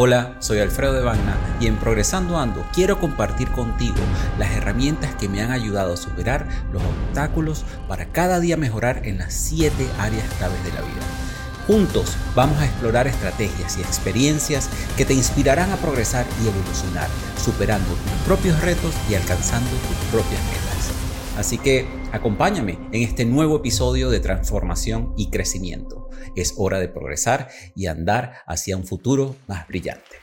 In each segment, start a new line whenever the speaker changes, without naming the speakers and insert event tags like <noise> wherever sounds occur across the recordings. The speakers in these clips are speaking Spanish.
Hola, soy Alfredo de Bagna y en Progresando Ando quiero compartir contigo las herramientas que me han ayudado a superar los obstáculos para cada día mejorar en las siete áreas claves de la vida. Juntos vamos a explorar estrategias y experiencias que te inspirarán a progresar y evolucionar, superando tus propios retos y alcanzando tus propias metas. Así que acompáñame en este nuevo episodio de transformación y crecimiento. Es hora de progresar y andar hacia un futuro más brillante.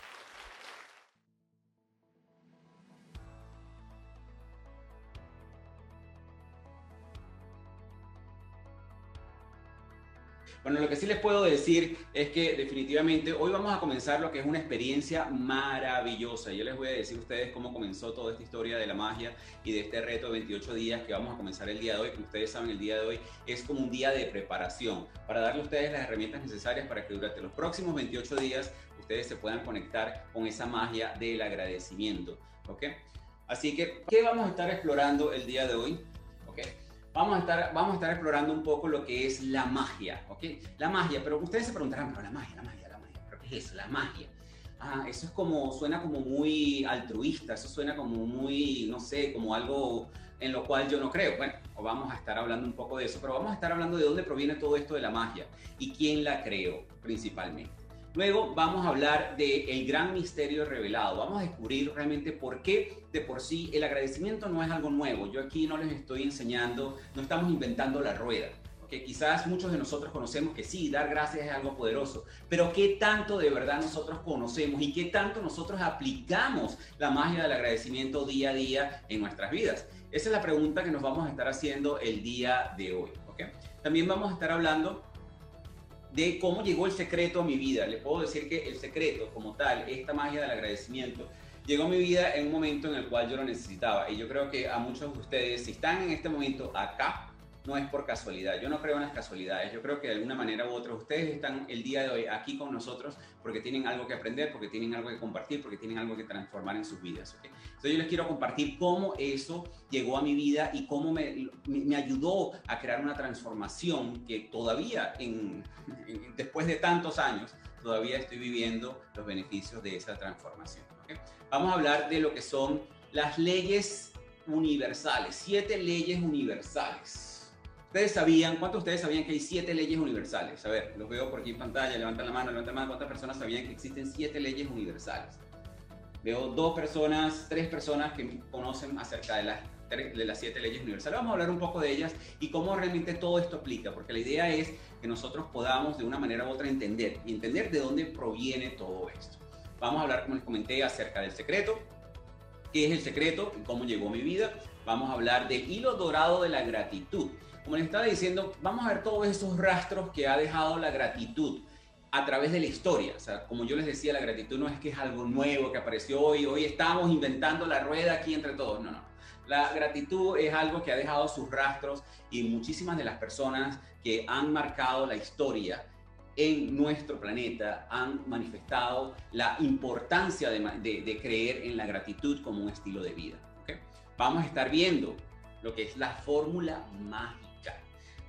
Bueno, lo que sí les puedo decir es que definitivamente hoy vamos a comenzar lo que es una experiencia maravillosa. Yo les voy a decir a ustedes cómo comenzó toda esta historia de la magia y de este reto de 28 días que vamos a comenzar el día de hoy. Como ustedes saben, el día de hoy es como un día de preparación para darle a ustedes las herramientas necesarias para que durante los próximos 28 días ustedes se puedan conectar con esa magia del agradecimiento. ¿Ok? Así que, ¿qué vamos a estar explorando el día de hoy? ¿Ok? Vamos a estar, vamos a estar explorando un poco lo que es la magia, ¿ok? La magia, pero ustedes se preguntarán, pero la magia, la magia, la magia, ¿pero qué es eso? La magia. Ah, eso es como, suena como muy altruista, eso suena como muy, no sé, como algo en lo cual yo no creo. Bueno, vamos a estar hablando un poco de eso, pero vamos a estar hablando de dónde proviene todo esto de la magia y quién la creó principalmente. Luego vamos a hablar del gran misterio revelado. Vamos a descubrir realmente por qué de por sí el agradecimiento no es algo nuevo. Yo aquí no les estoy enseñando, no estamos inventando la rueda. Que quizás muchos de nosotros conocemos que sí, dar gracias es algo poderoso, pero ¿qué tanto de verdad nosotros conocemos y qué tanto nosotros aplicamos la magia del agradecimiento día a día en nuestras vidas? Esa es la pregunta que nos vamos a estar haciendo el día de hoy. También vamos a estar hablando de cómo llegó el secreto a mi vida. Le puedo decir que el secreto como tal, esta magia del agradecimiento, llegó a mi vida en un momento en el cual yo lo necesitaba. Y yo creo que a muchos de ustedes, si están en este momento acá, no es por casualidad. Yo no creo en las casualidades. Yo creo que de alguna manera u otra ustedes están el día de hoy aquí con nosotros porque tienen algo que aprender, porque tienen algo que compartir, porque tienen algo que transformar en sus vidas. Entonces yo les quiero compartir cómo eso llegó a mi vida y cómo me, me ayudó a crear una transformación que todavía, en, después de tantos años, todavía estoy viviendo los beneficios de esa transformación. Vamos a hablar de lo que son las leyes universales, siete leyes universales. Ustedes sabían, ¿cuántos de ustedes sabían que hay siete leyes universales? A ver, los veo por aquí en pantalla, levantan la mano, levantan la mano. ¿Cuántas personas sabían que existen siete leyes universales? Veo dos personas, tres personas que conocen acerca de las, de las siete leyes universales. Vamos a hablar un poco de ellas y cómo realmente todo esto aplica, porque la idea es que nosotros podamos de una manera u otra entender y entender de dónde proviene todo esto. Vamos a hablar, como les comenté, acerca del secreto, qué es el secreto y cómo llegó mi vida. Vamos a hablar del hilo dorado de la gratitud como les estaba diciendo, vamos a ver todos esos rastros que ha dejado la gratitud a través de la historia. O sea, como yo les decía, la gratitud no es que es algo nuevo que apareció hoy, hoy estamos inventando la rueda aquí entre todos. No, no. La gratitud es algo que ha dejado sus rastros y muchísimas de las personas que han marcado la historia en nuestro planeta han manifestado la importancia de, creer en la gratitud como un estilo de vida. Vamos a estar viendo lo que es la fórmula mágica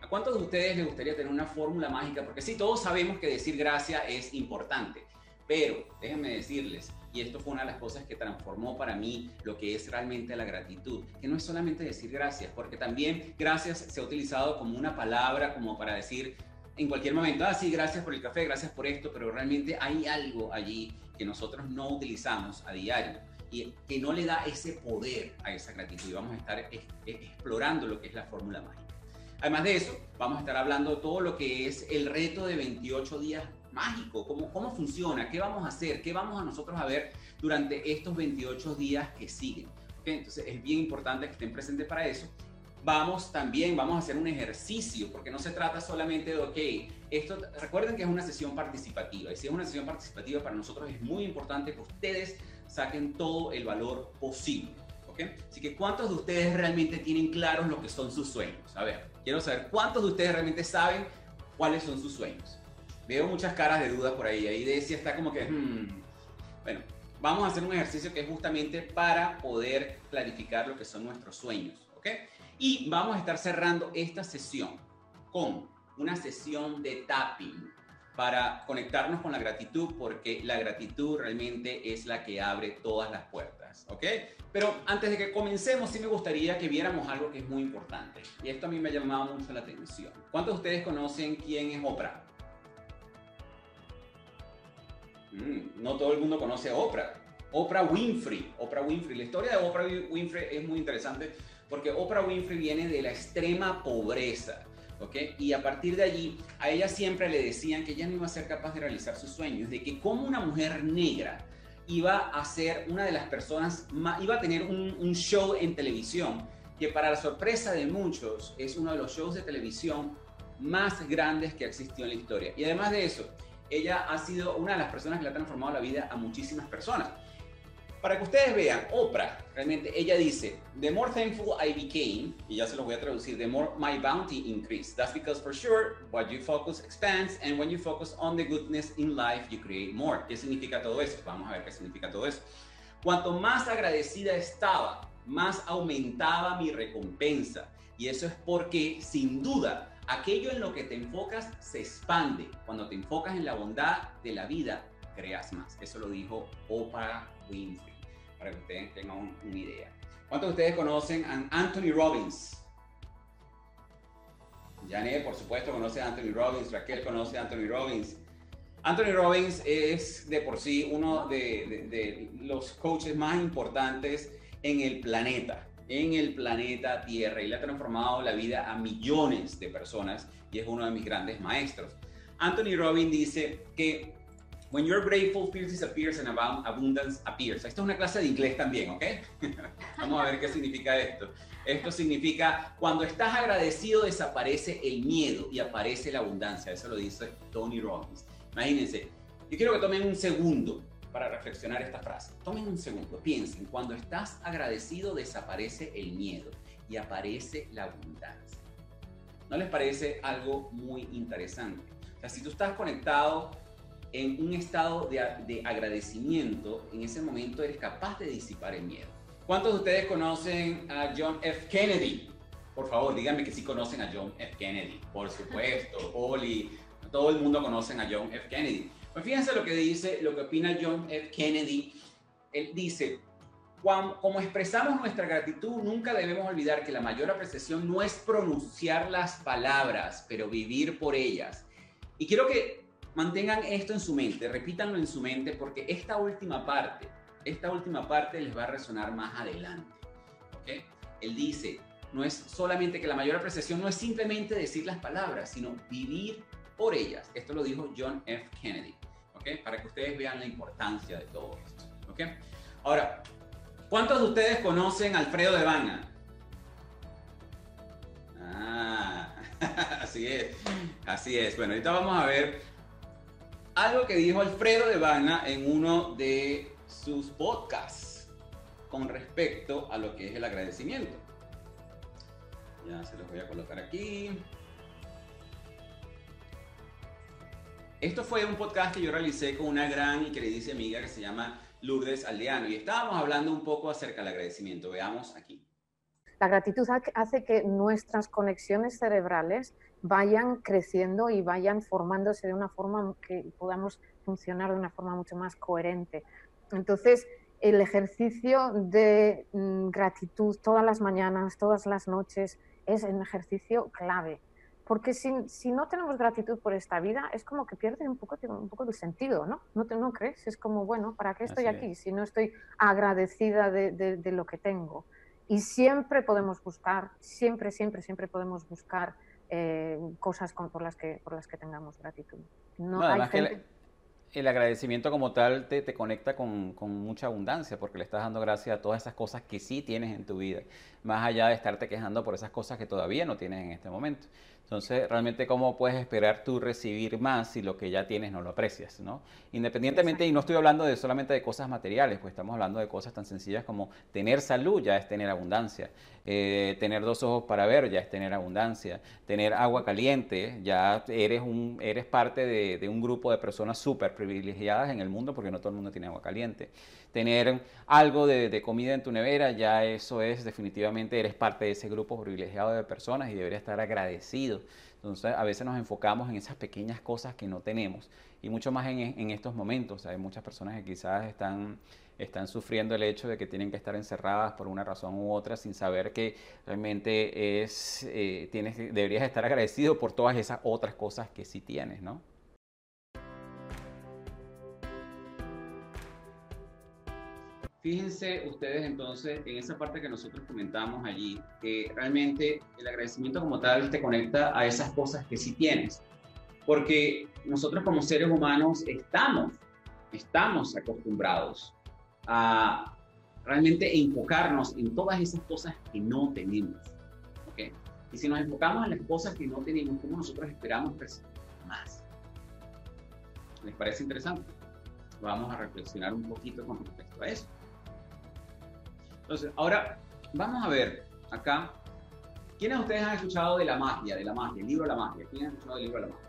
¿A cuántos de ustedes les gustaría tener una fórmula mágica? Porque sí, todos sabemos que decir gracias es importante, pero déjenme decirles, y esto fue una de las cosas que transformó para mí lo que es realmente la gratitud, que no es solamente decir gracias, porque también gracias se ha utilizado como una palabra, como para decir en cualquier momento, ah, sí, gracias por el café, gracias por esto, pero realmente hay algo allí que nosotros no utilizamos a diario y que no le da ese poder a esa gratitud. Y vamos a estar explorando lo que es la fórmula mágica. Además de eso, vamos a estar hablando todo lo que es el reto de 28 días mágico, cómo, cómo funciona, qué vamos a hacer, qué vamos a nosotros a ver durante estos 28 días que siguen. Entonces es bien importante que estén presentes para eso. Vamos también, vamos a hacer un ejercicio, porque no se trata solamente de, ok, esto, recuerden que es una sesión participativa. Y si es una sesión participativa, para nosotros es muy importante que ustedes saquen todo el valor posible. Así que, ¿cuántos de ustedes realmente tienen claros lo que son sus sueños? A ver, quiero saber, ¿cuántos de ustedes realmente saben cuáles son sus sueños? Veo muchas caras de dudas por ahí. Ahí decía está como que, hmm. bueno, vamos a hacer un ejercicio que es justamente para poder clarificar lo que son nuestros sueños. ¿ok? Y vamos a estar cerrando esta sesión con una sesión de tapping para conectarnos con la gratitud, porque la gratitud realmente es la que abre todas las puertas, ¿ok? Pero antes de que comencemos, sí me gustaría que viéramos algo que es muy importante. Y esto a mí me ha llamado mucho la atención. ¿Cuántos de ustedes conocen quién es Oprah? Mm, no todo el mundo conoce a Oprah. Oprah Winfrey. Oprah Winfrey. La historia de Oprah Winfrey es muy interesante porque Oprah Winfrey viene de la extrema pobreza. Y a partir de allí, a ella siempre le decían que ella no iba a ser capaz de realizar sus sueños, de que como una mujer negra iba a ser una de las personas, iba a tener un, show en televisión, que para la sorpresa de muchos es uno de los shows de televisión más grandes que existió en la historia. Y además de eso, ella ha sido una de las personas que le ha transformado la vida a muchísimas personas. Para que ustedes vean, Oprah, realmente ella dice, the more thankful I became, y ya se lo voy a traducir, the more my bounty increased. That's because for sure, what you focus expands, and when you focus on the goodness in life, you create more. ¿Qué significa todo eso? Vamos a ver qué significa todo eso. Cuanto más agradecida estaba, más aumentaba mi recompensa. Y eso es porque, sin duda, aquello en lo que te enfocas se expande. Cuando te enfocas en la bondad de la vida, creas más. Eso lo dijo Oprah Winfrey para que ustedes tengan una idea. ¿Cuántos de ustedes conocen a Anthony Robbins? Janet, por supuesto, conoce a Anthony Robbins. Raquel conoce a Anthony Robbins. Anthony Robbins es de por sí uno de, de, los coaches más importantes en el planeta, en el planeta Tierra, y le ha transformado la vida a millones de personas y es uno de mis grandes maestros. Anthony Robbins dice que When you're grateful, fear disappears and abundance appears. Esto es una clase de inglés también, ¿ok? <laughs> Vamos a ver qué significa esto. Esto significa cuando estás agradecido desaparece el miedo y aparece la abundancia. Eso lo dice Tony Robbins. Imagínense, yo quiero que tomen un segundo para reflexionar esta frase. Tomen un segundo, piensen, cuando estás agradecido desaparece el miedo y aparece la abundancia. ¿No les parece algo muy interesante? O sea, si tú estás conectado en un estado de, agradecimiento, en ese momento eres capaz de disipar el miedo. ¿Cuántos de ustedes conocen a John F. Kennedy? Por favor, díganme que sí conocen a John F. Kennedy. Por supuesto, <laughs> Oli, todo el mundo conoce a John F. Kennedy. Pues fíjense lo que dice, lo que opina John F. Kennedy. Él dice, como expresamos nuestra gratitud, nunca debemos olvidar que la mayor apreciación no es pronunciar las palabras, pero vivir por ellas. Y quiero que mantengan esto en su mente, repítanlo en su mente, porque esta última parte, esta última parte les va a resonar más adelante. ¿ok? Él dice, no es solamente que la mayor apreciación no es simplemente decir las palabras, sino vivir por ellas. Esto lo dijo John F. Kennedy, ¿ok? Para que ustedes vean la importancia de todo esto, ¿ok? Ahora, ¿cuántos de ustedes conocen Alfredo de Vana? Ah, <laughs> así es, así es. Bueno, ahorita vamos a ver algo que dijo Alfredo de Vana en uno de sus podcasts con respecto a lo que es el agradecimiento. Ya se los voy a colocar aquí. Esto fue un podcast que yo realicé con una gran y queridísima amiga que se llama Lourdes Aldeano y estábamos hablando un poco acerca del agradecimiento. Veamos aquí.
La gratitud hace que nuestras conexiones cerebrales vayan creciendo y vayan formándose de una forma que podamos funcionar de una forma mucho más coherente. Entonces, el ejercicio de mm, gratitud todas las mañanas, todas las noches, es un ejercicio clave. Porque si, si, no tenemos gratitud por esta vida, es como que pierde un poco, un poco de sentido, ¿no? ¿No, te, no crees? Es como, bueno, ¿para qué estoy aquí si no estoy agradecida de, de, de, lo que tengo? Y siempre podemos buscar, siempre, siempre, siempre podemos buscar eh, cosas por, las que, por las que tengamos gratitud.
No, además que el, agradecimiento como tal te, te conecta con, con, mucha abundancia porque le estás dando gracias a todas esas cosas que sí tienes en tu vida, más allá de estarte quejando por esas cosas que todavía no tienes en este momento. Entonces, realmente, ¿cómo puedes esperar tú recibir más si lo que ya tienes no lo aprecias, ¿no? Independientemente, y no estoy hablando de solamente de cosas materiales, pues estamos hablando de cosas tan sencillas como tener salud ya es tener abundancia, eh, tener dos ojos para ver ya es tener abundancia, tener agua caliente ya eres, un, eres parte de, de un grupo de personas súper privilegiadas en el mundo porque no todo el mundo tiene agua caliente. Tener algo de, comida en tu nevera, ya eso es definitivamente, eres parte de ese grupo privilegiado de personas y deberías estar agradecido. Entonces, a veces nos enfocamos en esas pequeñas cosas que no tenemos y mucho más en, en estos momentos. Hay muchas personas que quizás están, están sufriendo el hecho de que tienen que estar encerradas por una razón u otra sin saber que realmente es, eh, tienes, deberías estar agradecido por todas esas otras cosas que sí tienes, ¿no?
Fíjense ustedes entonces en esa parte que nosotros comentamos allí, que realmente el agradecimiento como tal te conecta a esas cosas que sí tienes. Porque nosotros como seres humanos estamos, estamos acostumbrados a realmente enfocarnos en todas esas cosas que no tenemos. ¿okay? Y si nos enfocamos en las cosas que no tenemos, ¿cómo nosotros esperamos recibir más? ¿Les parece interesante? Vamos a reflexionar un poquito con respecto a eso. Entonces, ahora vamos a ver acá. ¿Quiénes de ustedes han escuchado de la magia, de la magia, el libro de la magia? ¿Quiénes han escuchado del libro de la magia?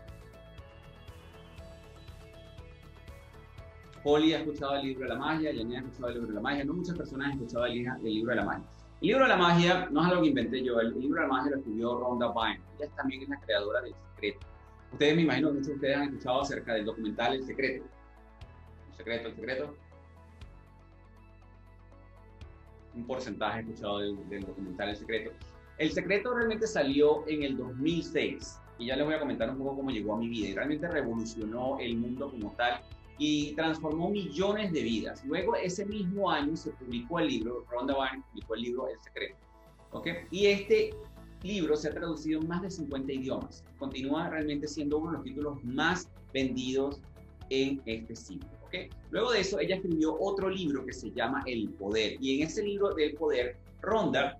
Poli ha escuchado el libro de la magia, Yanni ha escuchado el libro de la magia, no muchas personas han escuchado el, libro de la magia. El libro de la magia no es algo que inventé yo, el libro de la magia lo escribió Rhonda Byrne, ella también es la creadora del secreto. Ustedes me imagino que muchos de ustedes han escuchado acerca del documental El Secreto. El Secreto, El Secreto. Un porcentaje escuchado del, documental El Secreto. El Secreto realmente salió en el 2006 y ya les voy a comentar un poco cómo llegó a mi vida y realmente revolucionó el mundo como tal y transformó millones de vidas. Luego, ese mismo año se publicó el libro, Ronda Byrne publicó el libro El Secreto. ¿okay? Y este libro se ha traducido en más de 50 idiomas. Continúa realmente siendo uno de los títulos más vendidos en este Luego de eso, ella escribió otro libro que se llama El Poder. Y en ese libro del Poder, Ronda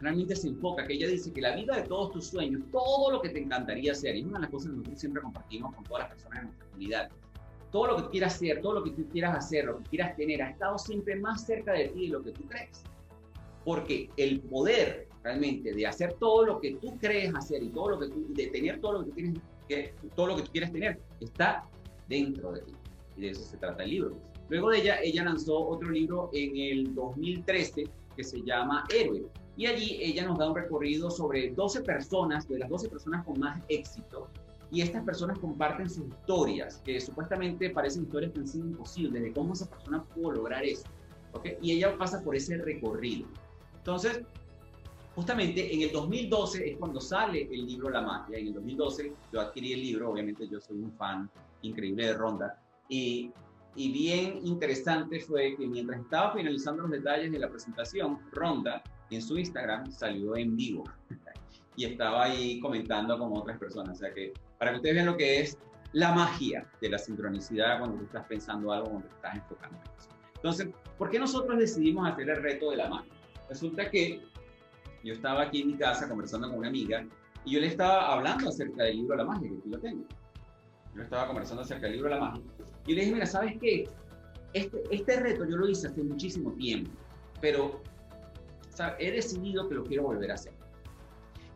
realmente se enfoca, que ella dice que la vida de todos tus sueños, todo lo que te encantaría hacer, y es una de las cosas que nosotros siempre compartimos con todas las personas en nuestra comunidad, todo lo que quieras hacer, todo lo que tú quieras hacer, lo que quieras tener, ha estado siempre más cerca de ti de lo que tú crees. Porque el poder realmente de hacer todo lo que tú crees hacer y todo lo que tú, de tener todo lo que tú tienes, que, todo lo que tú quieres tener, está dentro de ti y de eso se trata el libro. Luego de ella, ella lanzó otro libro en el 2013 que se llama Héroe. Y allí ella nos da un recorrido sobre 12 personas, de las 12 personas con más éxito. Y estas personas comparten sus historias, que supuestamente parecen historias sido imposibles, de cómo esa persona pudo lograr eso. ¿okay? Y ella pasa por ese recorrido. Entonces, justamente en el 2012 es cuando sale el libro La Magia. En el 2012 yo adquirí el libro, obviamente yo soy un fan increíble de Ronda. Y, bien interesante fue que mientras estaba finalizando los detalles de la presentación, Ronda en su Instagram salió en vivo <laughs> y estaba ahí comentando con otras personas. O sea que para que ustedes vean lo que es la magia de la sincronicidad cuando tú estás pensando algo, cuando estás enfocando en eso. Entonces, ¿por qué nosotros decidimos hacer el reto de la magia? Resulta que yo estaba aquí en mi casa conversando con una amiga y yo le estaba hablando acerca del libro la magia, que aquí lo tengo. Yo estaba conversando acerca del libro la magia y le dije, mira, ¿sabes qué? Este, este reto yo lo hice hace muchísimo tiempo, pero he decidido que lo quiero volver a hacer.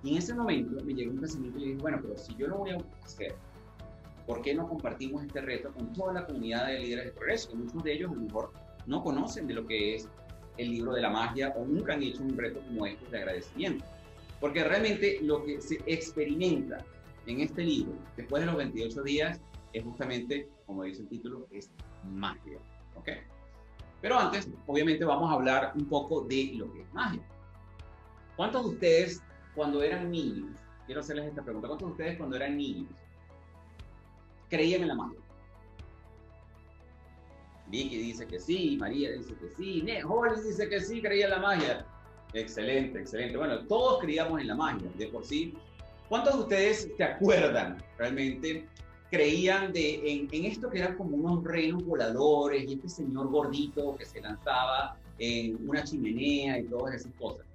Y en ese momento me llegó un pensamiento y le dije, bueno, pero si yo lo voy a hacer, ¿por qué no compartimos este reto con toda la comunidad de líderes de progreso? Que muchos de ellos a lo mejor no conocen de lo que es el libro de la magia o nunca han hecho un reto como este de agradecimiento. Porque realmente lo que se experimenta en este libro, después de los 28 días, es justamente, como dice el título, es magia. ¿Ok? Pero antes, obviamente, vamos a hablar un poco de lo que es magia. ¿Cuántos de ustedes, cuando eran niños, quiero hacerles esta pregunta, ¿cuántos de ustedes cuando eran niños creían en la magia? Vicky dice que sí, María dice que sí, Holly dice que sí, creía en la magia. Excelente, excelente. Bueno, todos creíamos en la magia, de por sí. ¿Cuántos de ustedes se acuerdan realmente creían de, en, esto que eran como unos renos voladores y este señor gordito que se lanzaba en una chimenea y todas esas cosas.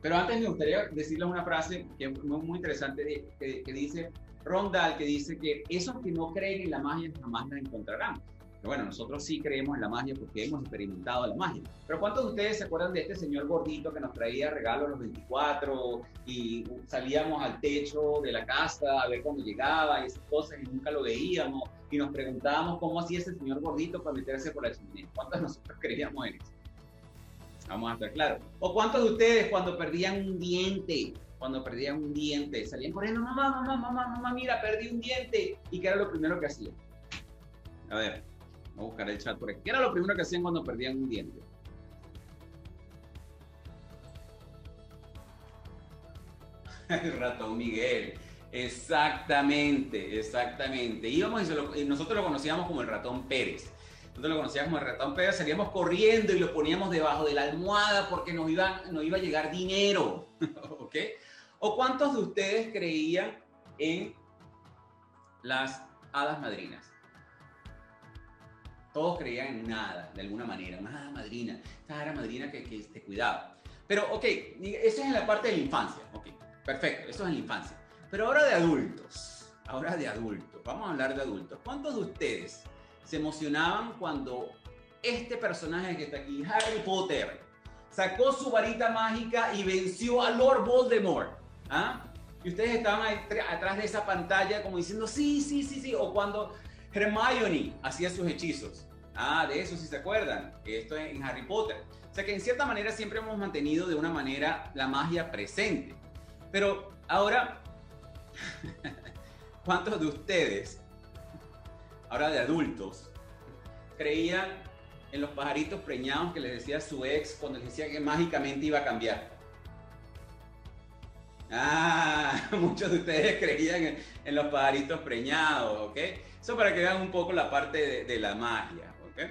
Pero antes me gustaría decirles una frase que es muy interesante que, que dice Ron Dahl, que dice que esos que no creen en la magia jamás la encontrarán. Pero bueno, nosotros sí creemos en la magia porque hemos experimentado la magia. Pero ¿cuántos de ustedes se acuerdan de este señor gordito que nos traía regalos los 24 y salíamos al techo de la casa a ver cuando llegaba y esas cosas y nunca lo veíamos y nos preguntábamos cómo hacía ese señor gordito para meterse por la chimenea? ¿Cuántos de nosotros <laughs> creíamos en eso? Vamos a estar claros. ¿O cuántos de ustedes cuando perdían un diente, cuando perdían un diente, salían corriendo, mamá, mamá, mamá, mamá, mira, perdí un diente? ¿Y qué era lo primero que hacían? A ver, Voy a buscar el chat por aquí. ¿Qué era lo primero que hacían cuando perdían un diente? <laughs> El ratón Miguel. Exactamente, exactamente. Íbamos y, nosotros lo conocíamos como el ratón Pérez. Nosotros lo conocíamos como el ratón Pérez, salíamos corriendo y lo poníamos debajo de la almohada porque nos iba, nos iba a llegar dinero. <laughs> ¿Ok? ¿O cuántos de ustedes creían en las hadas madrinas? Todos creían en nada, de alguna manera, una madrina, esta era madrina que, que te cuidaba. Pero, ok, eso es en la parte de la infancia, ok, perfecto, eso es en la infancia. Pero ahora de adultos, ahora de adultos, vamos a hablar de adultos. ¿Cuántos de ustedes se emocionaban cuando este personaje que está aquí, Harry Potter, sacó su varita mágica y venció a Lord Voldemort? ¿Ah? Y ustedes estaban ahí atrás de esa pantalla como diciendo, sí, sí, sí, sí. O cuando Hermione hacía sus hechizos. Ah, de eso sí se acuerdan. Esto es en Harry Potter. O sea que en cierta manera siempre hemos mantenido de una manera la magia presente. Pero ahora, <laughs> ¿cuántos de ustedes, ahora de adultos, creían en los pajaritos preñados que les decía su ex cuando les decía que mágicamente iba a cambiar? Ah, <laughs> muchos de ustedes creían en, en los pajaritos preñados, ¿ok? Eso para que vean un poco la parte de, la magia. ¿ok?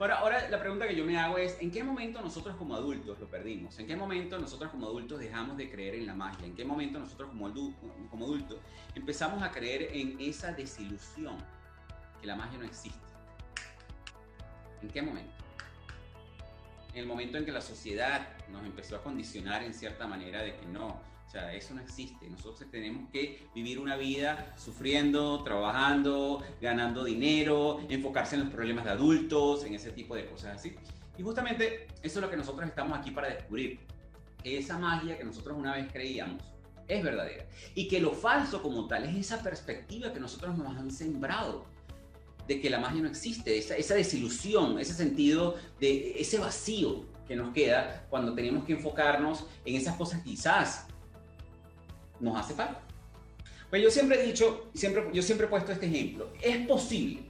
Ahora, ahora la pregunta que yo me hago es, ¿en qué momento nosotros como adultos lo perdimos? ¿En qué momento nosotros como adultos dejamos de creer en la magia? ¿En qué momento nosotros como, como adultos empezamos a creer en esa desilusión que la magia no existe? ¿En qué momento? En el momento en que la sociedad nos empezó a condicionar en cierta manera de que no, o sea, eso no existe. Nosotros tenemos que vivir una vida sufriendo, trabajando, ganando dinero, enfocarse en los problemas de adultos, en ese tipo de cosas así. Y justamente eso es lo que nosotros estamos aquí para descubrir. Que esa magia que nosotros una vez creíamos es verdadera. Y que lo falso como tal es esa perspectiva que nosotros nos han sembrado de que la magia no existe, esa, esa desilusión, ese sentido de ese vacío que nos queda cuando tenemos que enfocarnos en esas cosas quizás nos hace falta. Pues yo siempre he dicho, siempre, yo siempre he puesto este ejemplo, es posible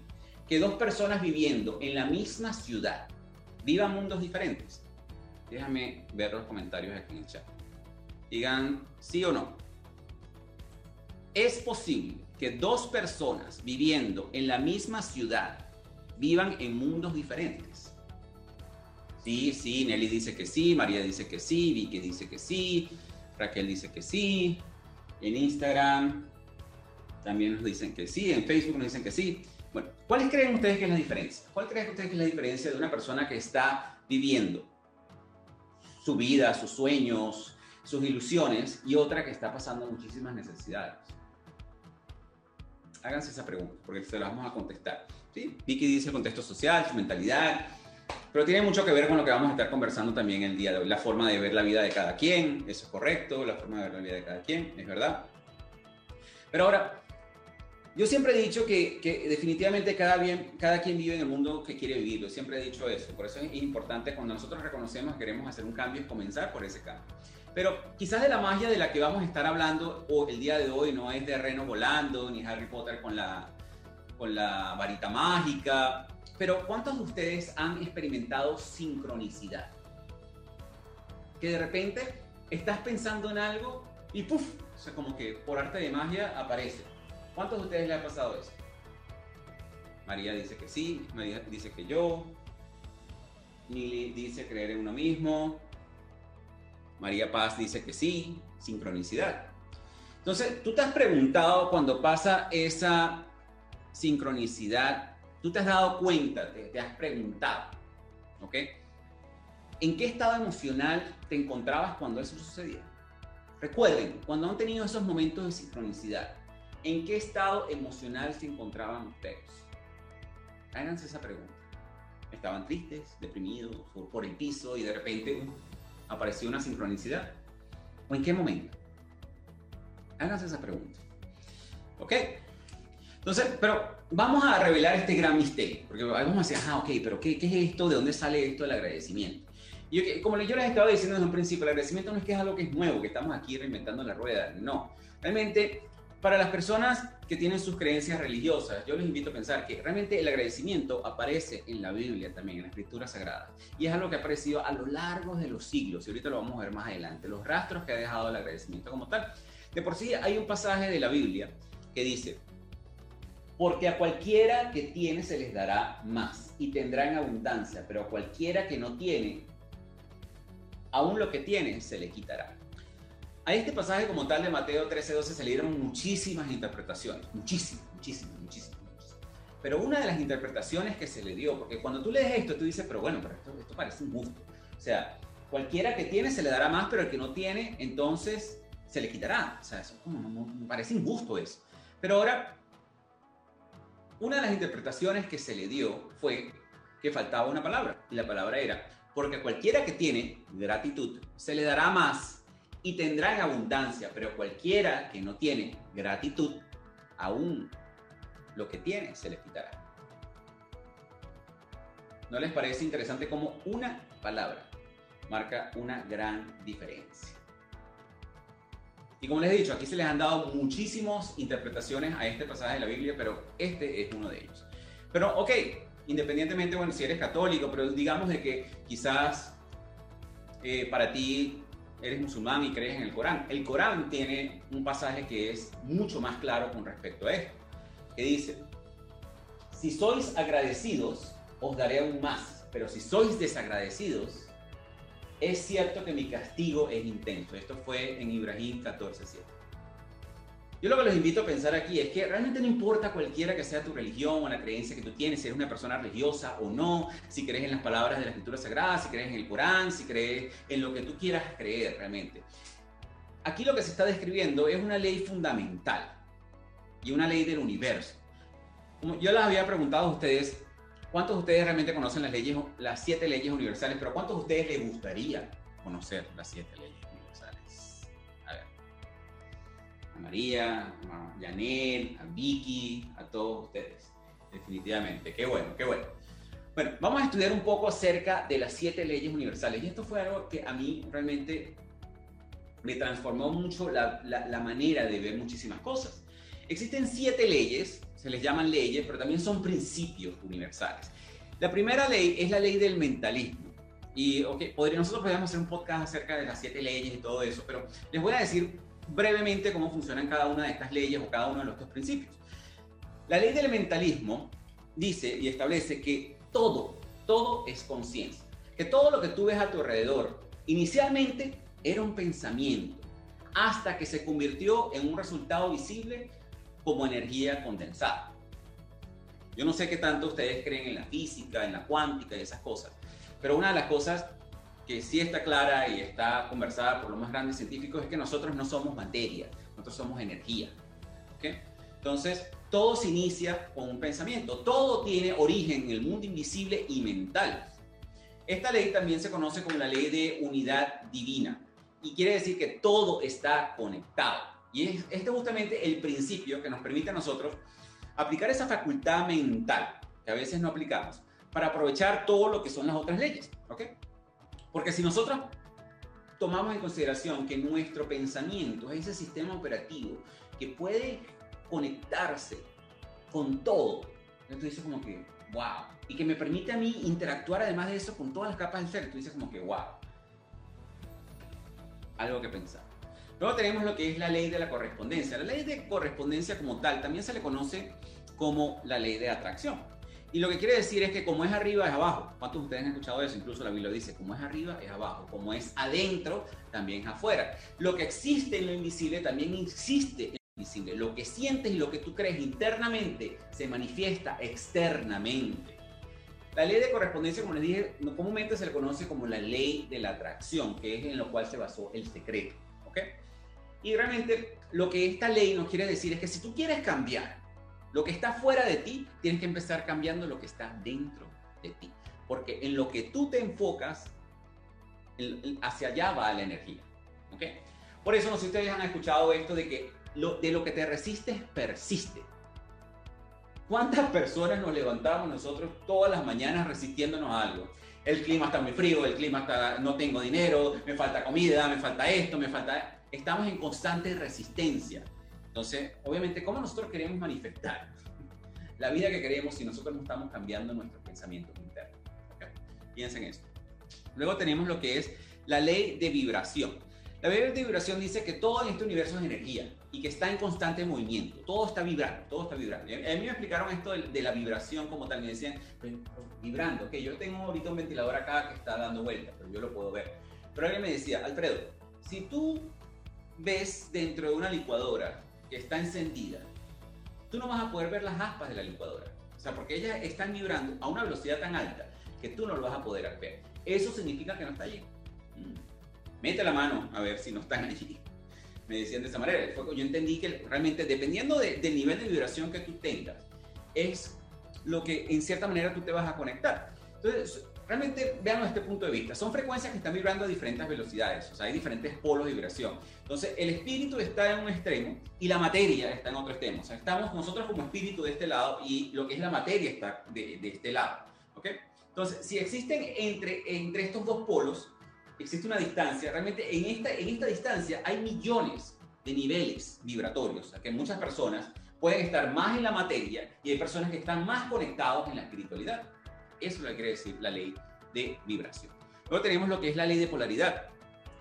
que dos personas viviendo en la misma ciudad vivan mundos diferentes. Déjame ver los comentarios aquí en el chat. Digan sí o no. Es posible que dos personas viviendo en la misma ciudad vivan en mundos diferentes. Sí, sí, Nelly dice que sí, María dice que sí, Vicky dice que sí, Raquel dice que sí, en Instagram también nos dicen que sí, en Facebook nos dicen que sí. Bueno, ¿cuáles creen ustedes que es la diferencia? ¿Cuál creen ustedes que es la diferencia de una persona que está viviendo su vida, sus sueños, sus ilusiones y otra que está pasando muchísimas necesidades? Háganse esa pregunta, porque se la vamos a contestar. ¿sí? Vicky dice el contexto social, su mentalidad, pero tiene mucho que ver con lo que vamos a estar conversando también el día de hoy, la forma de ver la vida de cada quien, eso es correcto, la forma de ver la vida de cada quien, es verdad. Pero ahora, yo siempre he dicho que, que definitivamente cada, bien, cada quien vive en el mundo que quiere vivir, yo siempre he dicho eso, por eso es importante cuando nosotros reconocemos que queremos hacer un cambio, es comenzar por ese cambio. Pero quizás de la magia de la que vamos a estar hablando el día de hoy no es de Reno volando, ni Harry Potter con la, con la varita mágica, pero ¿cuántos de ustedes han experimentado sincronicidad? Que de repente estás pensando en algo y ¡puf! O sea, como que por arte de magia aparece. ¿Cuántos de ustedes le ha pasado eso? María dice que sí, María dice que yo, Nili dice creer en uno mismo, María Paz dice que sí, sincronicidad. Entonces, tú te has preguntado cuando pasa esa sincronicidad tú te has dado cuenta, te, has preguntado, ¿ok? ¿En qué estado emocional te encontrabas cuando eso sucedía? recuerden, cuando han tenido esos momentos de sincronicidad, ¿en qué estado emocional se encontraban ustedes? Háganse esa pregunta. ¿Estaban tristes, deprimidos, por el piso y de repente apareció una sincronicidad? ¿O en qué momento? Háganse esa pregunta. ¿Ok? Entonces, pero vamos a revelar este gran misterio, porque vamos a decir, ah, ok, pero ¿qué, qué es esto? ¿De dónde sale esto del agradecimiento? Y como yo les estaba diciendo desde un principio, el agradecimiento no es que es algo que es nuevo, que estamos aquí reinventando la rueda, no. Realmente, para las personas que tienen sus creencias religiosas, yo les invito a pensar que realmente el agradecimiento aparece en la Biblia también, en la Escritura Sagrada. Y es algo que ha aparecido a lo largo de los siglos, y ahorita lo vamos a ver más adelante, los rastros que ha dejado el agradecimiento como tal. De por sí hay un pasaje de la Biblia que dice, porque a cualquiera que tiene se les dará más y tendrá en abundancia, pero a cualquiera que no tiene, aún lo que tiene se le quitará. A este pasaje como tal de Mateo 13:12 se le dieron muchísimas interpretaciones, muchísimas, muchísimas, muchísimas, Pero una de las interpretaciones que se le dio, porque cuando tú lees esto, tú dices, pero bueno, pero esto, esto parece injusto. O sea, cualquiera que tiene se le dará más, pero el que no tiene, entonces se le quitará. O sea, eso como, me parece injusto eso. Pero ahora, una de las interpretaciones que se le dio fue que faltaba una palabra, y la palabra era, porque cualquiera que tiene gratitud se le dará más y tendrá en abundancia, pero cualquiera que no tiene gratitud, aún lo que tiene se le quitará. ¿No les parece interesante cómo una palabra marca una gran diferencia? Y como les he dicho, aquí se les han dado muchísimas interpretaciones a este pasaje de la Biblia, pero este es uno de ellos. Pero, ok, independientemente, bueno, si eres católico, pero digamos de que quizás eh, para ti eres musulmán y crees en el Corán. El Corán tiene un pasaje que es mucho más claro con respecto a esto, que dice, si sois agradecidos, os daré aún más, pero si sois desagradecidos, es cierto que mi castigo es intenso. Esto fue en Ibrahim 14:7. Yo lo que los invito a pensar aquí es que realmente no importa cualquiera que sea tu religión o la creencia que tú tienes, si eres una persona religiosa o no, si crees en las palabras de la escritura sagrada, si crees en el Corán, si crees en lo que tú quieras creer realmente. Aquí lo que se está describiendo es una ley fundamental y una ley del universo. yo les había preguntado a ustedes ¿Cuántos de ustedes realmente conocen las leyes, las siete leyes universales? Pero ¿cuántos de ustedes les gustaría conocer las siete leyes universales? A ver. A María, a Janet, a Vicky, a todos ustedes. Definitivamente. Qué bueno, qué bueno. Bueno, vamos a estudiar un poco acerca de las siete leyes universales. Y esto fue algo que a mí realmente me transformó mucho la, la manera de ver muchísimas cosas. Existen siete leyes se les llaman leyes, pero también son principios universales. La primera ley es la ley del mentalismo. Y okay, podría, nosotros podríamos hacer un podcast acerca de las siete leyes y todo eso, pero les voy a decir brevemente cómo funcionan cada una de estas leyes o cada uno de estos principios. La ley del mentalismo dice y establece que todo, todo es conciencia. Que todo lo que tú ves a tu alrededor inicialmente era un pensamiento, hasta que se convirtió en un resultado visible como energía condensada. Yo no sé qué tanto ustedes creen en la física, en la cuántica y esas cosas, pero una de las cosas que sí está clara y está conversada por los más grandes científicos es que nosotros no somos materia, nosotros somos energía. ¿okay? Entonces, todo se inicia con un pensamiento, todo tiene origen en el mundo invisible y mental. Esta ley también se conoce como la ley de unidad divina y quiere decir que todo está conectado. Y es, este justamente el principio que nos permite a nosotros aplicar esa facultad mental que a veces no aplicamos para aprovechar todo lo que son las otras leyes. ¿ok? Porque si nosotros tomamos en consideración que nuestro pensamiento es ese sistema operativo que puede conectarse con todo, entonces dices como que, wow, y que me permite a mí interactuar además de eso con todas las capas del ser, tú dices como que, wow, algo que pensar. Luego tenemos lo que es la ley de la correspondencia. La ley de correspondencia como tal también se le conoce como la ley de atracción. Y lo que quiere decir es que como es arriba es abajo. ¿Cuántos de ustedes han escuchado eso? Incluso la Biblia dice, como es arriba es abajo, como es adentro también es afuera. Lo que existe en lo invisible también existe en lo invisible. Lo que sientes y lo que tú crees internamente se manifiesta externamente. La ley de correspondencia, como les dije, comúnmente se le conoce como la ley de la atracción, que es en lo cual se basó el secreto. ¿ok? Y realmente lo que esta ley nos quiere decir es que si tú quieres cambiar lo que está fuera de ti, tienes que empezar cambiando lo que está dentro de ti. Porque en lo que tú te enfocas, hacia allá va la energía. ¿Ok? Por eso no sé si ustedes han escuchado esto de que de lo que te resistes persiste. ¿Cuántas personas nos levantamos nosotros todas las mañanas resistiéndonos a algo? El clima está muy frío, el clima está, no tengo dinero, me falta comida, me falta esto, me falta... Estamos en constante resistencia. Entonces, obviamente, ¿cómo nosotros queremos manifestar la vida que queremos si nosotros no estamos cambiando nuestros pensamientos internos? Piensen en esto. Luego tenemos lo que es la ley de vibración. La ley de vibración dice que todo en este universo es energía y que está en constante movimiento. Todo está vibrando, todo está vibrando. A mí me explicaron esto de, la vibración como tal. Me decían, vibrando, que yo tengo ahorita un ventilador acá que está dando vueltas, pero yo lo puedo ver. Pero alguien me decía, Alfredo, si tú ves dentro de una licuadora que está encendida, tú no vas a poder ver las aspas de la licuadora. O sea, porque ellas están vibrando a una velocidad tan alta que tú no lo vas a poder ver. Eso significa que no está allí. Mm mete la mano a ver si no están allí. <laughs> Me decían de esa manera. Yo entendí que realmente dependiendo del nivel de vibración que tú tengas, es lo que en cierta manera tú te vas a conectar. Entonces, realmente vean este punto de vista. Son frecuencias que están vibrando a diferentes velocidades, o sea, hay diferentes polos de vibración. Entonces, el espíritu está en un extremo y la materia está en otro extremo. O sea, estamos nosotros como espíritu de este lado y lo que es la materia está de, de este lado. ¿Ok? Entonces, si existen entre, entre estos dos polos, existe una distancia, realmente en esta, en esta distancia hay millones de niveles vibratorios, o sea, que muchas personas pueden estar más en la materia y hay personas que están más conectados en la espiritualidad. Eso es lo que quiere decir la ley de vibración. Luego tenemos lo que es la ley de polaridad.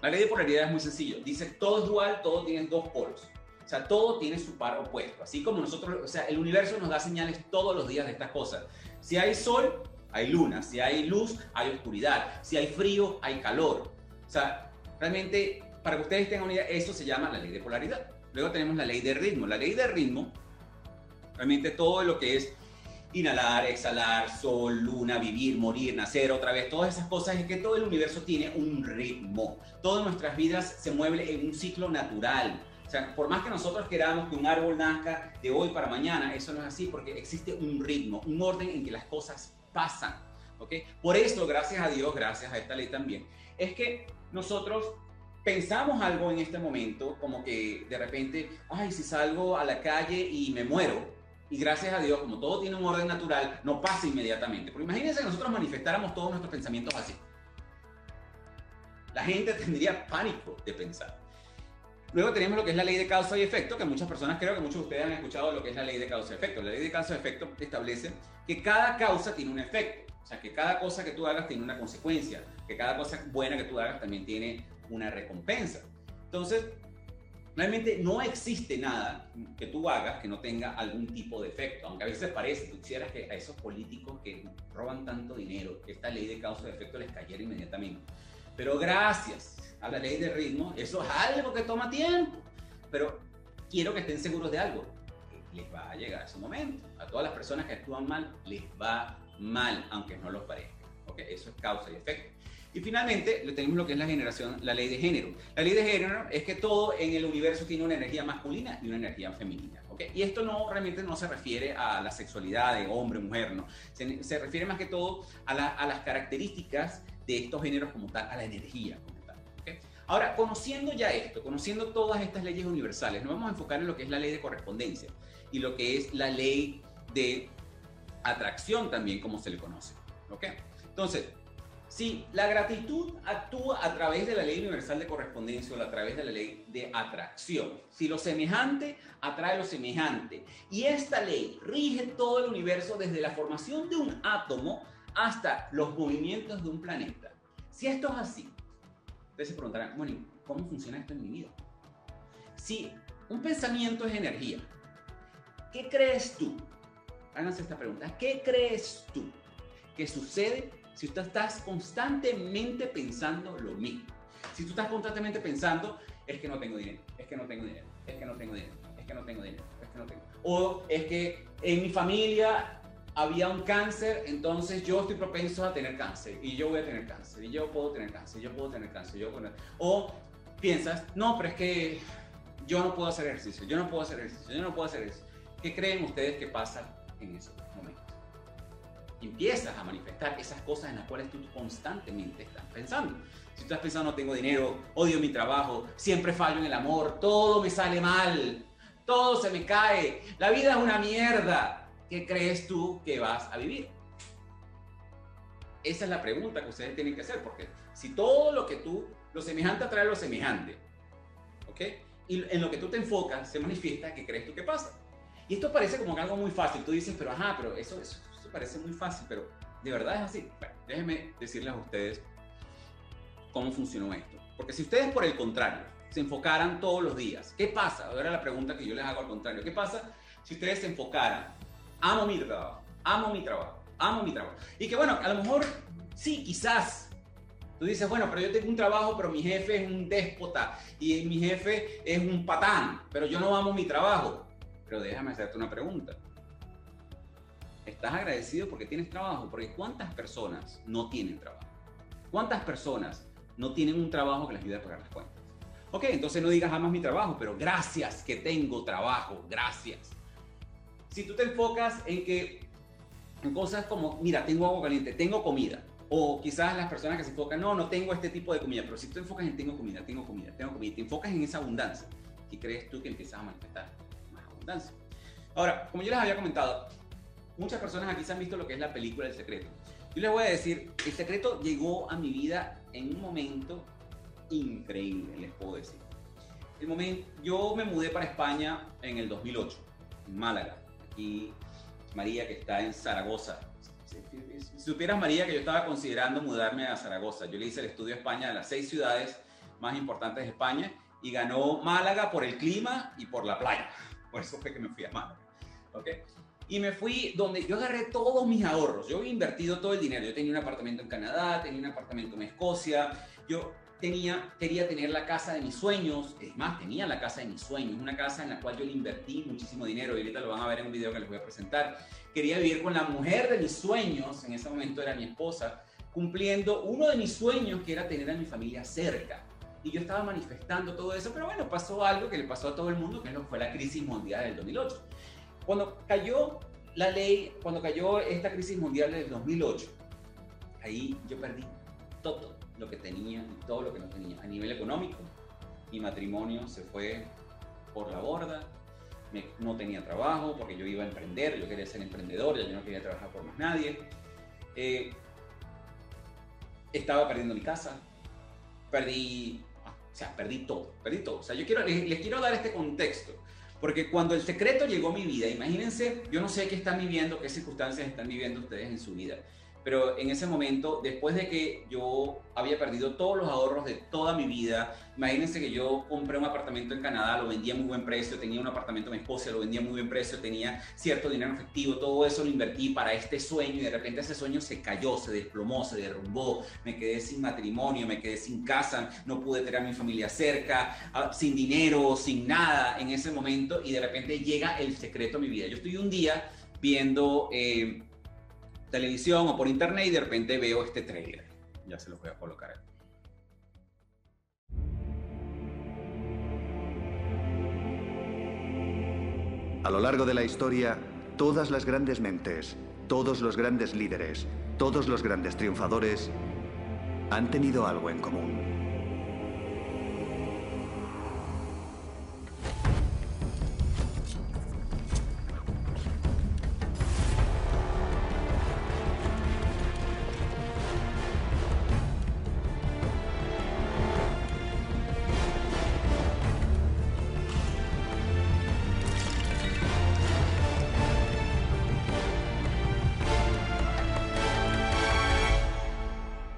La ley de polaridad es muy sencillo. Dice, todo es dual, todo tiene dos polos. O sea, todo tiene su par opuesto. Así como nosotros, o sea, el universo nos da señales todos los días de estas cosas. Si hay sol, hay luna. Si hay luz, hay oscuridad. Si hay frío, hay calor. O sea, realmente, para que ustedes tengan una idea, eso se llama la ley de polaridad. Luego tenemos la ley de ritmo. La ley de ritmo, realmente todo lo que es inhalar, exhalar, sol, luna, vivir, morir, nacer otra vez, todas esas cosas es que todo el universo tiene un ritmo. Todas nuestras vidas se mueven en un ciclo natural. O sea, por más que nosotros queramos que un árbol nazca de hoy para mañana, eso no es así porque existe un ritmo, un orden en que las cosas pasan. ¿okay? Por eso, gracias a Dios, gracias a esta ley también, es que nosotros pensamos algo en este momento, como que de repente, ay, si salgo a la calle y me muero, y gracias a Dios, como todo tiene un orden natural, no pasa inmediatamente. Porque imagínense que nosotros manifestáramos todos nuestros pensamientos así. La gente <laughs> tendría pánico de pensar. Luego tenemos lo que es la ley de causa y efecto, que muchas personas creo que muchos de ustedes han escuchado lo que es la ley de causa y efecto. La ley de causa y efecto establece que cada causa tiene un efecto. O sea, que cada cosa que tú hagas tiene una consecuencia, que cada cosa buena que tú hagas también tiene una recompensa. Entonces, realmente no existe nada que tú hagas que no tenga algún tipo de efecto, aunque a veces parece, tú quisieras que a esos políticos que roban tanto dinero, esta ley de causa y efecto les cayera inmediatamente. Pero gracias a la ley de ritmo, eso es algo que toma tiempo. Pero quiero que estén seguros de algo, les va a llegar ese momento. A todas las personas que actúan mal, les va mal, aunque no lo parezca. ¿okay? Eso es causa y efecto. Y finalmente tenemos lo que es la generación, la ley de género. La ley de género es que todo en el universo tiene una energía masculina y una energía femenina. ¿okay? Y esto no realmente no se refiere a la sexualidad de hombre, mujer, no. Se, se refiere más que todo a, a, las características de estos géneros como tal, a la energía como tal. ¿okay? Ahora, conociendo ya esto, conociendo todas estas leyes universales, nos vamos a enfocar en lo que es la ley de correspondencia y lo que es la ley de atracción también, como se le conoce. ¿Ok? Entonces, si la gratitud actúa a través de la ley universal de correspondencia o a través de la ley de atracción, si lo semejante atrae lo semejante, y esta ley rige todo el universo desde la formación de un átomo hasta los movimientos de un planeta. Si esto es así, ustedes se preguntarán, bueno, ¿cómo funciona esto en mi vida? Si un pensamiento es energía, ¿qué crees tú háganse esta pregunta. ¿Qué crees tú que sucede si tú estás constantemente pensando lo mismo? Si tú estás constantemente pensando, es que no tengo dinero, es que no tengo dinero, es que no tengo dinero, es que no tengo dinero, es que no tengo. O es que en mi familia había un cáncer, entonces yo estoy propenso a tener cáncer y yo voy a tener cáncer y yo puedo tener cáncer, yo puedo tener cáncer, yo puedo... O piensas, no, pero es que yo no puedo hacer ejercicio, yo no puedo hacer ejercicio, yo no puedo hacer eso. ¿Qué creen ustedes que pasa en esos momentos? Empiezas a manifestar esas cosas en las cuales tú constantemente estás pensando. Si tú estás pensando, no tengo dinero, odio mi trabajo, siempre fallo en el amor, todo me sale mal, todo se me cae, la vida es una mierda, ¿qué crees tú que vas a vivir? Esa es la pregunta que ustedes tienen que hacer, porque si todo lo que tú, lo semejante atrae lo semejante, ¿ok? Y en lo que tú te enfocas se manifiesta, ¿qué crees tú que pasa? Y esto parece como algo muy fácil. Tú dices, pero ajá, pero eso, eso, parece muy fácil, pero ¿de verdad es así? Bueno, déjenme decirles a ustedes cómo funcionó esto. Porque si ustedes, por el contrario, se enfocaran todos los días, ¿qué pasa? Ahora la pregunta que yo les hago al contrario. ¿Qué pasa si ustedes se enfocaran? Amo mi trabajo, amo mi trabajo, amo mi trabajo. Y que bueno, a lo mejor sí, quizás Tú dices, bueno, pero yo tengo un trabajo, pero mi jefe es un déspota y mi jefe es un patán, pero yo no amo mi trabajo. Pero déjame hacerte una pregunta. ¿Estás agradecido porque tienes trabajo? Porque ¿cuántas personas no tienen trabajo? ¿Cuántas personas no tienen un trabajo que les ayude a pagar las cuentas? Ok, entonces no digas jamás mi trabajo, pero gracias que tengo trabajo, gracias. Si tú te enfocas en que, en cosas como, mira, tengo agua caliente, tengo comida, o quizás las personas que se enfocan, no, no tengo este tipo de comida, pero si tú te enfocas en tengo comida, tengo comida, tengo comida, te enfocas en esa abundancia, ¿qué crees tú que empiezas a manifestar? Más abundancia. Ahora, como yo les había comentado, muchas personas aquí se han visto lo que es la película El Secreto. Yo les voy a decir, El Secreto llegó a mi vida en un momento increíble, les puedo decir. El momento, yo me mudé para España en el 2008, en Málaga. Aquí María, que está en Zaragoza, si supieras, María, que yo estaba considerando mudarme a Zaragoza. Yo le hice el estudio a España de las seis ciudades más importantes de España y ganó Málaga por el clima y por la playa. <laughs> Por eso fue que me fui a Málaga. ¿Okay? Y me fui donde yo agarré todos mis ahorros. Yo había invertido todo el dinero. Yo tenía un apartamento en Canadá, tenía un apartamento en Escocia. Yo tenía, quería tener la casa de mis sueños. Es más, tenía la casa de mis sueños. Una casa en la cual yo le invertí muchísimo dinero. Y ahorita lo van a ver en un video que les voy a presentar quería vivir con la mujer de mis sueños, en ese momento era mi esposa, cumpliendo uno de mis sueños que era tener a mi familia cerca. Y yo estaba manifestando todo eso, pero bueno, pasó algo que le pasó a todo el mundo, que fue la crisis mundial del 2008. Cuando cayó la ley, cuando cayó esta crisis mundial del 2008, ahí yo perdí todo lo que tenía y todo lo que no tenía. A nivel económico, mi matrimonio se fue por la borda, no tenía trabajo porque yo iba a emprender, yo quería ser emprendedor, yo no quería trabajar por más nadie. Eh, estaba perdiendo mi casa, perdí, o sea, perdí todo, perdí todo. O sea, yo quiero, les, les quiero dar este contexto, porque cuando el secreto llegó a mi vida, imagínense, yo no sé qué están viviendo, qué circunstancias están viviendo ustedes en su vida, pero en ese momento, después de que yo había perdido todos los ahorros de toda mi vida, imagínense que yo compré un apartamento en Canadá, lo vendía a muy buen precio, tenía un apartamento en Escocia, lo vendía a muy buen precio, tenía cierto dinero efectivo, todo eso lo invertí para este sueño y de repente ese sueño se cayó, se desplomó, se derrumbó, me quedé sin matrimonio, me quedé sin casa, no pude tener a mi familia cerca, ah, sin dinero, sin nada en ese momento y de repente llega el secreto a mi vida. Yo estoy un día viendo... Eh, televisión o por internet y de repente veo este trailer. Ya se lo voy a colocar aquí.
A lo largo de la historia, todas las grandes mentes, todos los grandes líderes, todos los grandes triunfadores han tenido algo en común.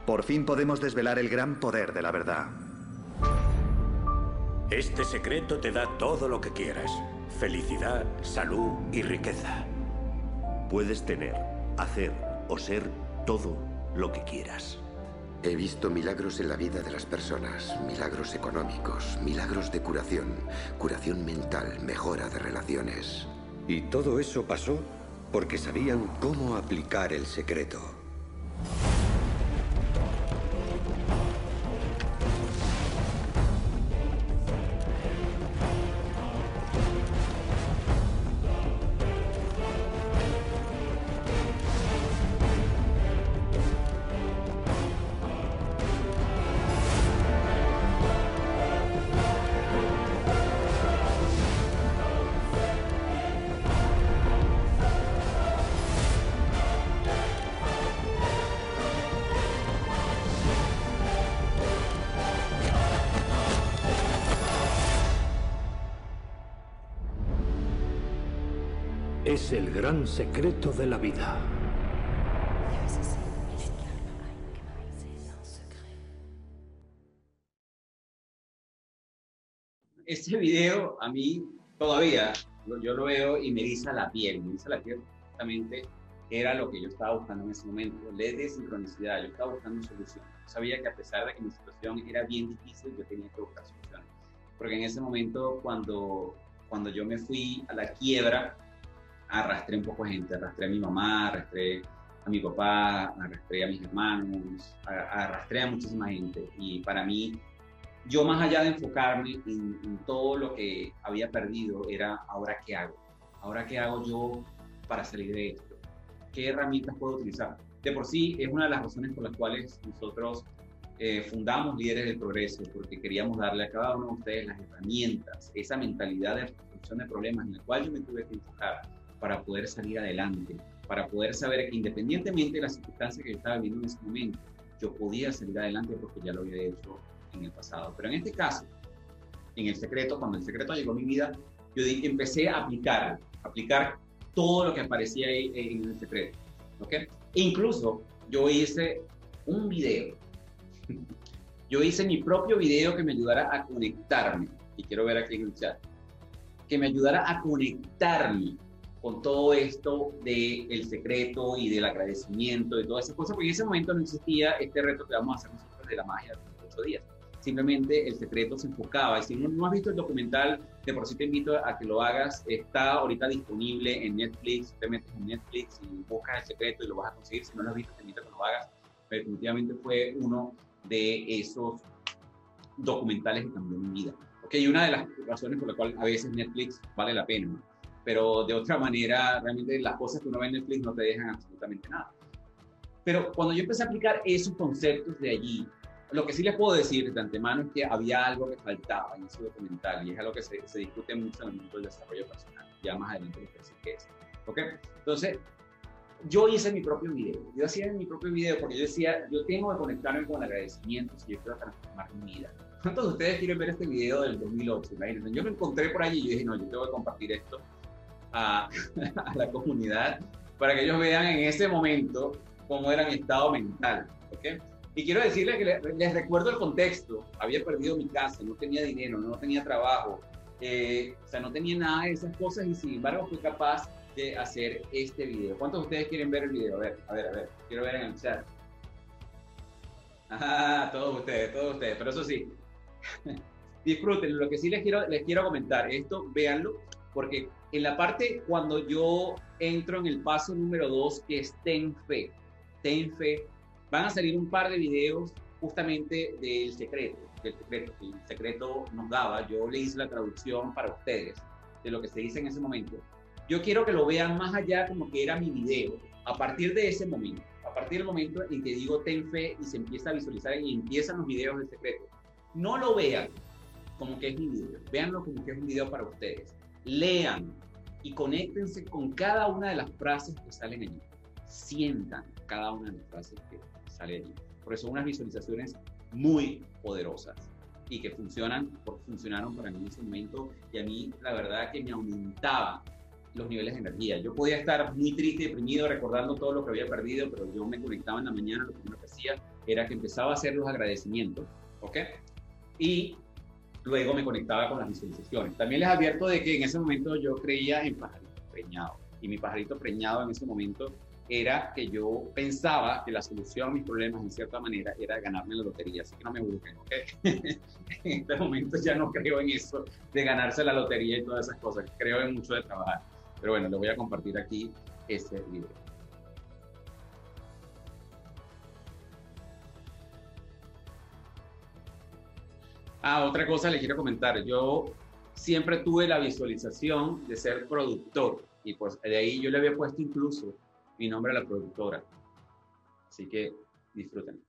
Por fin podemos desvelar el gran poder de la verdad.
Este secreto te da todo lo que quieras. Felicidad, salud y riqueza. Puedes tener, hacer o ser todo lo que quieras.
He visto milagros en la vida de las personas, milagros económicos, milagros de curación, curación mental, mejora de relaciones.
Y todo eso pasó porque sabían cómo aplicar el secreto. Gran secreto de la vida.
Este video a mí todavía yo lo veo y me eriza la piel, me eriza la piel justamente era lo que yo estaba buscando en ese momento, ley de sincronicidad, yo estaba buscando soluciones. Yo sabía que a pesar de que mi situación era bien difícil, yo tenía que buscar soluciones. Porque en ese momento, cuando, cuando yo me fui a la quiebra, arrastré un poco de gente, arrastré a mi mamá, arrastré a mi papá, arrastré a mis hermanos, arrastré a muchísima gente. Y para mí, yo más allá de enfocarme en, en todo lo que había perdido, era ahora qué hago, ahora qué hago yo para salir de esto qué herramientas puedo utilizar. De por sí es una de las razones por las cuales nosotros eh, fundamos Líderes del Progreso, porque queríamos darle a cada uno de ustedes las herramientas, esa mentalidad de resolución de problemas en la cual yo me tuve que enfocar para poder salir adelante, para poder saber que independientemente de las circunstancias que yo estaba viviendo en ese momento, yo podía salir adelante porque ya lo había hecho en el pasado. Pero en este caso, en el secreto, cuando el secreto llegó a mi vida, yo empecé a aplicar, aplicar todo lo que aparecía ahí en el secreto. ¿ok? Incluso yo hice un video. Yo hice mi propio video que me ayudara a conectarme. Y quiero ver aquí en el chat. Que me ayudara a conectarme con todo esto del el secreto y del agradecimiento, de todas esas cosas, porque en ese momento no existía este reto que vamos a hacer nosotros de la magia de ocho días simplemente el secreto se enfocaba. Y si no, has visto el documental, de por sí te invito a que lo hagas. Está ahorita disponible en Netflix. Te metes en Netflix y buscas el secreto y lo vas a conseguir. Si no lo has visto, te invito a que lo hagas. Pero definitivamente fue uno de esos documentales que cambió mi vida. Okay, y una de las razones por la cual a veces Netflix vale la pena, pero de otra manera, realmente las cosas que uno ve en Netflix no te dejan absolutamente nada. Pero cuando yo empecé a aplicar esos conceptos de allí, lo que sí les puedo decir de antemano es que había algo que faltaba en ese documental y es algo que se, se discute mucho en el mundo del desarrollo personal. Ya más adelante les decir qué es. ¿Ok? Entonces, yo hice mi propio video. Yo hacía mi propio video porque yo decía, yo tengo que conectarme con agradecimientos y yo quiero transformar mi vida. ¿Cuántos de ustedes quieren ver este video del 2008? Imagínense, yo lo encontré por allí y yo dije, no, yo tengo que compartir esto a, a la comunidad para que ellos vean en ese momento cómo era mi estado mental. ¿ok? Y quiero decirles que les, recuerdo el contexto. Había perdido mi casa, no tenía dinero, no tenía trabajo, eh, o sea, no tenía nada de esas cosas y sin embargo fui capaz de hacer este video. ¿Cuántos de ustedes quieren ver el video? A ver, a ver, a ver. Quiero ver en el chat. Ah, todos ustedes, todos ustedes. Pero eso sí, <laughs> disfruten. Lo que sí les quiero, les quiero comentar, esto, véanlo, porque en la parte cuando yo entro en el paso número dos, que es ten fe, ten fe, van a salir un par de videos justamente del secreto, del secreto que el secreto nos daba. Yo le hice la traducción para ustedes de lo que se dice en ese momento. Yo quiero que lo vean más allá como que era mi video, a partir de ese momento, a partir del momento en que digo ten fe y se empieza a visualizar y empiezan los videos del secreto. No lo vean como que es mi video, véanlo como que es un video para ustedes. Lean y conéctense con cada una de las frases que salen allí. Sientan cada una de las frases que sale allí. Por eso unas visualizaciones muy poderosas y que funcionan, funcionaron para mí en ese momento y a mí la verdad que me aumentaba los niveles de energía. Yo podía estar muy triste, deprimido, recordando todo lo que había perdido, pero yo me conectaba en la mañana, lo primero que hacía era que empezaba a hacer los agradecimientos, ¿ok? Y luego me conectaba con las visualizaciones. También les advierto de que en ese momento yo creía en pajarito preñado y mi pajarito preñado en ese momento era que yo pensaba que la solución a mis problemas, en cierta manera, era ganarme la lotería. Así que no me busquen, ¿ok? <laughs> en este momento ya no creo en eso de ganarse la lotería y todas esas cosas. Creo en mucho de trabajar. Pero bueno, le voy a compartir aquí este video. Ah, otra cosa le quiero comentar. Yo siempre tuve la visualización de ser productor y pues de ahí yo le había puesto incluso mi nombre a la productora. Así que disfruten.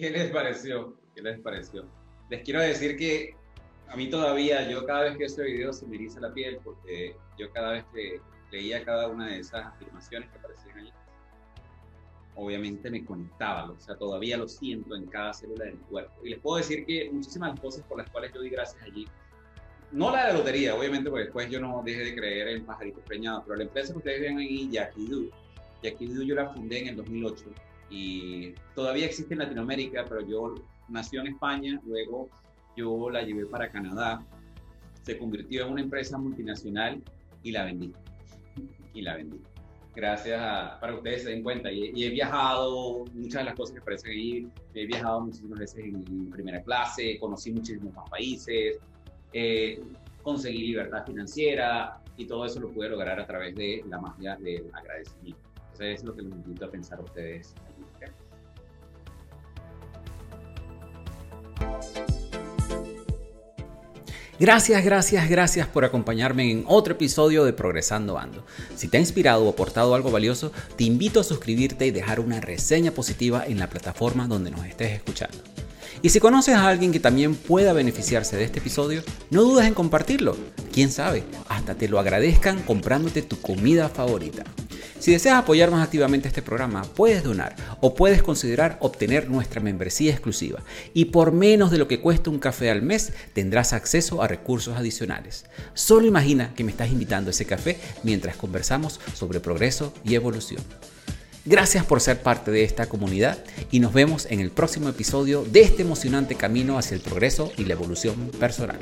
¿Qué les pareció? ¿Qué les pareció? Les quiero decir que a mí todavía, yo cada vez que este video se me eriza la piel porque yo cada vez que leía cada una de esas afirmaciones que aparecían allí, obviamente me conectaba, o sea, todavía lo siento en cada célula de mi cuerpo. Y les puedo decir que muchísimas cosas por las cuales yo di gracias allí, no la de lotería, obviamente, porque después yo no dejé de creer en pajaritos preñados, pero la empresa que ustedes ven ahí, Yakidu, Yakidu yo la fundé en el 2008 y todavía existe en Latinoamérica, pero yo nació en España, luego yo la llevé para Canadá, se convirtió en una empresa multinacional y la vendí. Y la vendí. Gracias a, para que ustedes se den cuenta. Y, he viajado, muchas de las cosas que aparecen ahí, he viajado muchísimas veces en, primera clase, conocí muchísimos más países, eh, conseguí libertad financiera y todo eso lo pude lograr a través de la magia del agradecimiento. Es lo que les invito a pensar ustedes
Gracias, gracias, gracias por acompañarme en otro episodio de Progresando Ando. Si te ha inspirado o aportado algo valioso, te invito a suscribirte y dejar una reseña positiva en la plataforma donde nos estés escuchando. Y si conoces a alguien que también pueda beneficiarse de este episodio, no dudes en compartirlo. Quién sabe, hasta te lo agradezcan comprándote tu comida favorita. Si deseas apoyar más activamente este programa, puedes donar o puedes considerar obtener nuestra membresía exclusiva. Y por menos de lo que cuesta un café al mes, tendrás acceso a recursos adicionales. Solo imagina que me estás invitando a ese café mientras conversamos sobre progreso y evolución. Gracias por ser parte de esta comunidad y nos vemos en el próximo episodio de este emocionante camino hacia el progreso y la evolución personal.